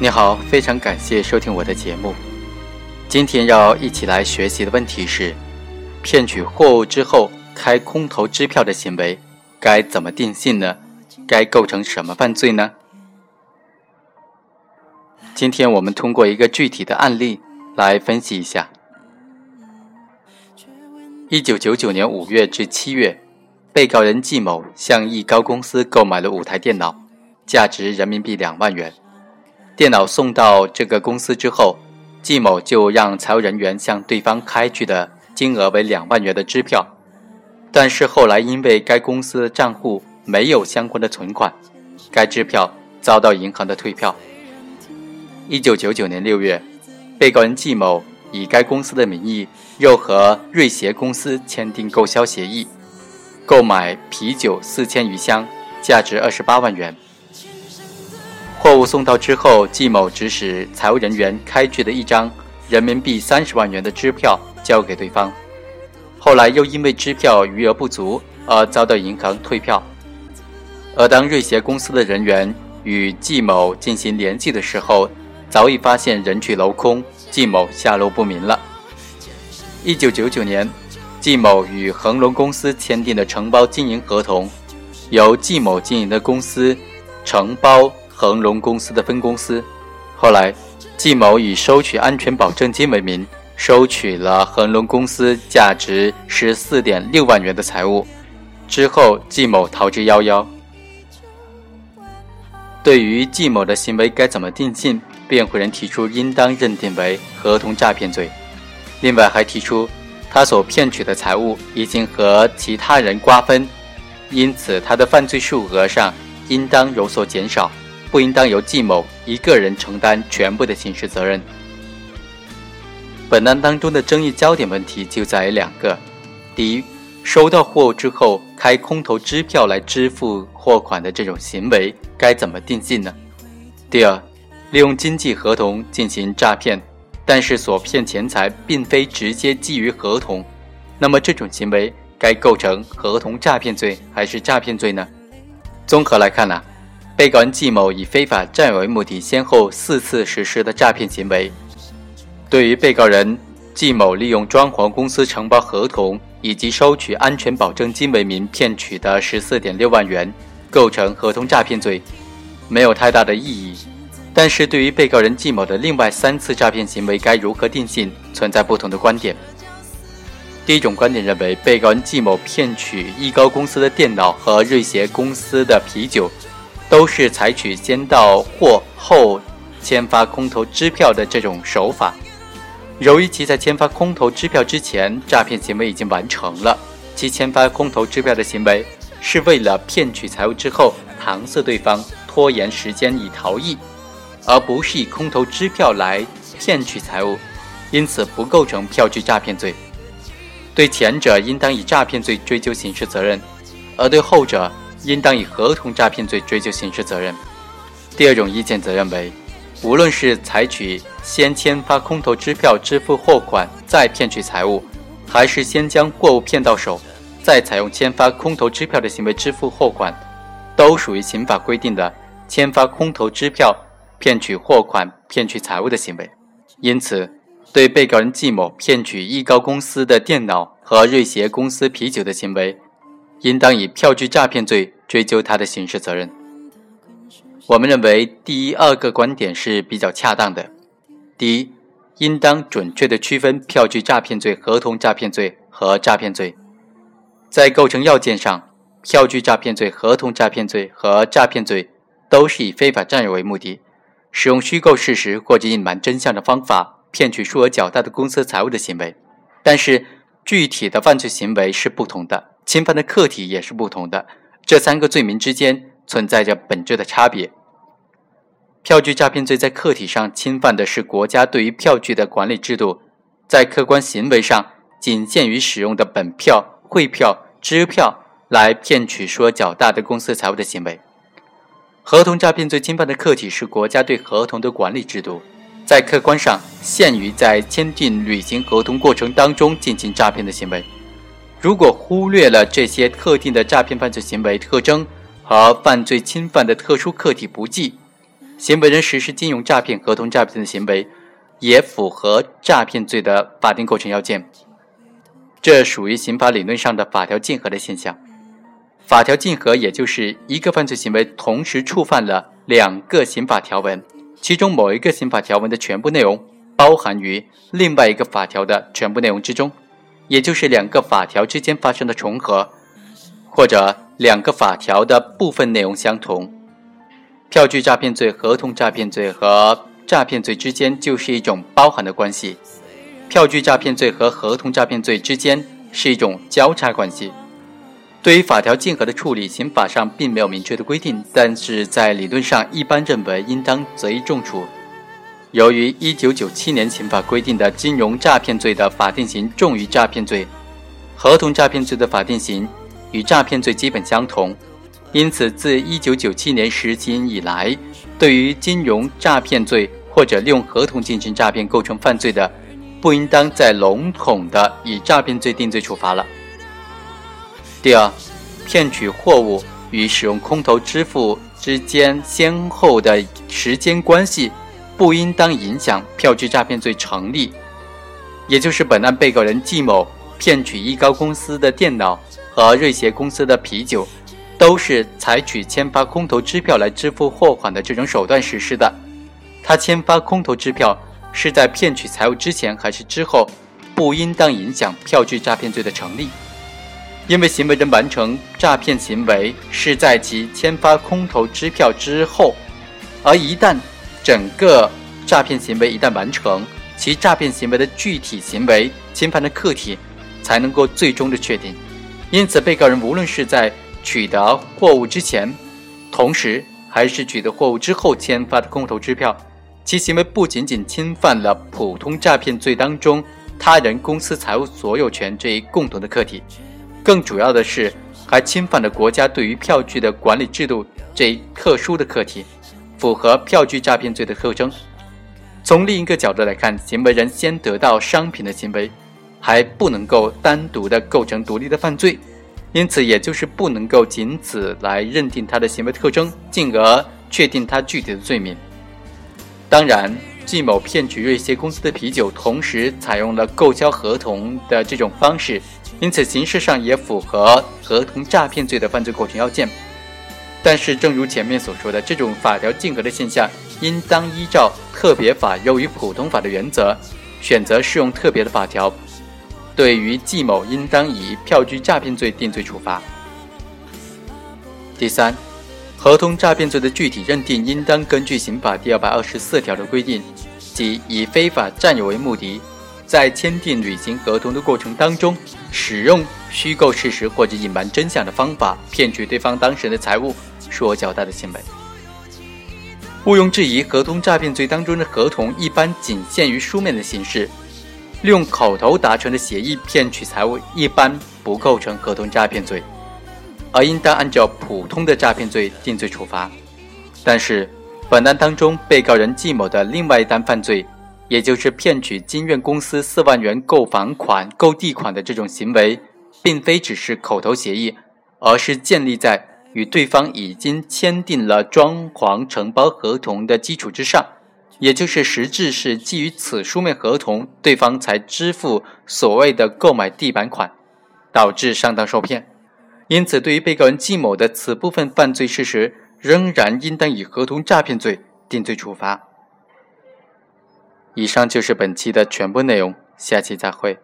你好，非常感谢收听我的节目。今天要一起来学习的问题是：骗取货物之后开空头支票的行为该怎么定性呢？该构成什么犯罪呢？今天我们通过一个具体的案例来分析一下。一九九九年五月至七月，被告人季某向易高公司购买了五台电脑，价值人民币两万元。电脑送到这个公司之后，季某就让财务人员向对方开具的金额为两万元的支票，但是后来因为该公司账户没有相关的存款，该支票遭到银行的退票。一九九九年六月，被告人季某以该公司的名义又和瑞协公司签订购销协议，购买啤酒四千余箱，价值二十八万元。货物送到之后，季某指使财务人员开具的一张人民币三十万元的支票交给对方，后来又因为支票余额不足而遭到银行退票。而当瑞协公司的人员与季某进行联系的时候，早已发现人去楼空，季某下落不明了。一九九九年，季某与恒隆公司签订的承包经营合同，由季某经营的公司承包。恒隆公司的分公司，后来，季某以收取安全保证金为名，收取了恒隆公司价值十四点六万元的财物，之后季某逃之夭夭。对于季某的行为该怎么定性？辩护人提出应当认定为合同诈骗罪，另外还提出他所骗取的财物已经和其他人瓜分，因此他的犯罪数额上应当有所减少。不应当由季某一个人承担全部的刑事责任。本案当中的争议焦点问题就在于两个：第一，收到货物之后开空头支票来支付货款的这种行为该怎么定性呢？第二，利用经济合同进行诈骗，但是所骗钱财并非直接基于合同，那么这种行为该构成合同诈骗罪还是诈骗罪呢？综合来看呢？被告人季某以非法占有为目的，先后四次实施的诈骗行为，对于被告人季某利用装潢公司承包合同以及收取安全保证金为名骗取的十四点六万元，构成合同诈骗罪，没有太大的意义。但是对于被告人季某的另外三次诈骗行为该如何定性，存在不同的观点。第一种观点认为，被告人季某骗取易高公司的电脑和瑞协公司的啤酒。都是采取先到货后签发空头支票的这种手法。由于其在签发空头支票之前，诈骗行为已经完成了，其签发空头支票的行为是为了骗取财物之后搪塞对方，拖延时间以逃逸，而不是以空头支票来骗取财物，因此不构成票据诈骗罪。对前者应当以诈骗罪追究刑事责任，而对后者。应当以合同诈骗罪追究刑事责任。第二种意见则认为，无论是采取先签发空头支票支付货款再骗取财物，还是先将货物骗到手，再采用签发空头支票的行为支付货款，都属于刑法规定的签发空头支票骗取货款、骗取财物的行为。因此，对被告人季某骗取易高公司的电脑和瑞协公司啤酒的行为。应当以票据诈骗罪追究他的刑事责任。我们认为第一、二个观点是比较恰当的。第一，应当准确的区分票据诈骗罪、合同诈骗罪和诈骗罪。在构成要件上，票据诈骗罪、合同诈骗罪和诈骗罪都是以非法占有为目的，使用虚构事实或者隐瞒真相的方法骗取数额较大的公司财物的行为。但是，具体的犯罪行为是不同的。侵犯的客体也是不同的，这三个罪名之间存在着本质的差别。票据诈骗罪在客体上侵犯的是国家对于票据的管理制度，在客观行为上仅限于使用的本票、汇票、支票来骗取数额较大的公司财物的行为。合同诈骗罪侵犯的客体是国家对合同的管理制度，在客观上限于在签订履行合同过程当中进行诈骗的行为。如果忽略了这些特定的诈骗犯罪行为特征和犯罪侵犯的特殊客体不计，行为人实施金融诈骗、合同诈骗的行为，也符合诈骗罪的法定构成要件。这属于刑法理论上的法条竞合的现象。法条竞合，也就是一个犯罪行为同时触犯了两个刑法条文，其中某一个刑法条文的全部内容包含于另外一个法条的全部内容之中，也就是两个法条之间发生的重合，或者两个法条的部分内容相同。票据诈骗罪、合同诈骗罪和诈骗罪之间就是一种包含的关系。票据诈骗罪和合同诈骗罪之间是一种交叉关系。对于法条竞合的处理，刑法上并没有明确的规定，但是在理论上一般认为应当择一重处。由于1997年刑法规定的金融诈骗罪的法定刑重于诈骗罪，合同诈骗罪的法定刑与诈骗罪基本相同。因此，自1997年实行以来，对于金融诈骗罪或者利用合同进行诈骗构成犯罪的，不应当再笼统的以诈骗罪定罪处罚了。第二，骗取货物与使用空头支付之间先后的时间关系，不应当影响票据诈骗罪成立。也就是本案被告人季某骗取易高公司的电脑和瑞协公司的啤酒。都是采取签发空头支票来支付货款的这种手段实施的。他签发空头支票是在骗取财物之前还是之后，不应当影响票据诈骗罪的成立。因为行为人完成诈骗行为是在其签发空头支票之后，而一旦整个诈骗行为一旦完成，其诈骗行为的具体行为侵犯的客体才能够最终的确定。因此，被告人无论是在取得货物之前，同时还是取得货物之后签发的空头支票，其行为不仅仅侵犯了普通诈骗罪当中他人公司财务所有权这一共同的客体，更主要的是还侵犯了国家对于票据的管理制度这一特殊的客体，符合票据诈骗罪的特征。从另一个角度来看，行为人先得到商品的行为，还不能够单独的构成独立的犯罪。因此，也就是不能够仅此来认定他的行为特征，进而确定他具体的罪名。当然，季某骗取瑞协公司的啤酒，同时采用了购销合同的这种方式，因此形式上也符合合同诈骗罪的犯罪构成要件。但是，正如前面所说的，这种法条竞合的现象，应当依照特别法优于普通法的原则，选择适用特别的法条。对于季某，应当以票据诈骗罪定罪处罚。第三，合同诈骗罪的具体认定，应当根据刑法第二百二十四条的规定，即以非法占有为目的，在签订履行合同的过程当中，使用虚构事实或者隐瞒真相的方法，骗取对方当事人的财物，数额较大的行为。毋庸置疑，合同诈骗罪当中的合同一般仅限于书面的形式。利用口头达成的协议骗取财物，一般不构成合同诈骗罪，而应当按照普通的诈骗罪定罪处罚。但是，本案当中被告人季某的另外一单犯罪，也就是骗取金苑公司四万元购房款、购地款的这种行为，并非只是口头协议，而是建立在与对方已经签订了装潢承包合同的基础之上。也就是实质是基于此书面合同，对方才支付所谓的购买地板款，导致上当受骗。因此，对于被告人季某的此部分犯罪事实，仍然应当以合同诈骗罪定罪处罚。以上就是本期的全部内容，下期再会。